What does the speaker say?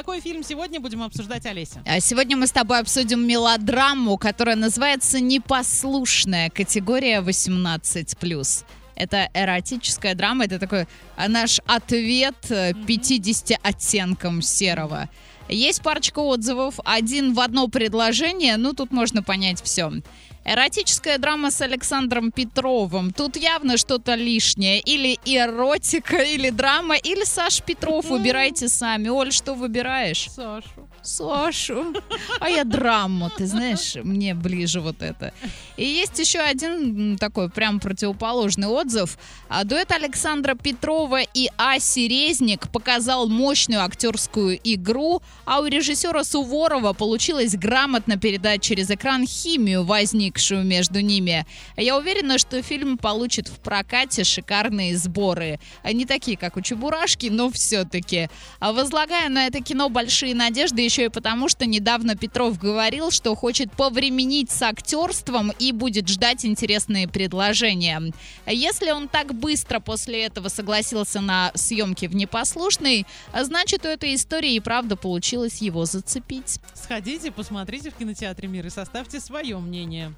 какой фильм сегодня будем обсуждать, Олеся? А Сегодня мы с тобой обсудим мелодраму, которая называется «Непослушная», категория 18+. Это эротическая драма, это такой а, наш ответ э, 50 оттенкам серого. Есть парочка отзывов, один в одно предложение, ну тут можно понять все. Эротическая драма с Александром Петровым. Тут явно что-то лишнее. Или эротика, или драма, или Саш Петров. Выбирайте сами. Оль, что выбираешь? Сашу. Сашу. А я драму, ты знаешь, мне ближе вот это. И есть еще один такой прям противоположный отзыв. А, Дуэт Александра Петрова и Аси Резник показал мощную актерскую игру, а у режиссера Суворова получилось грамотно передать через экран химию, возникшую между ними. Я уверена, что фильм получит в прокате шикарные сборы. Не такие, как у Чебурашки, но все-таки. А Возлагая на это кино большие надежды еще и потому, что недавно Петров говорил, что хочет повременить с актерством и будет ждать интересные предложения. Если он так быстро после этого согласился на съемки в «Непослушной», значит, у этой истории и правда получилось его зацепить. Сходите, посмотрите в кинотеатре «Мир» и составьте свое мнение.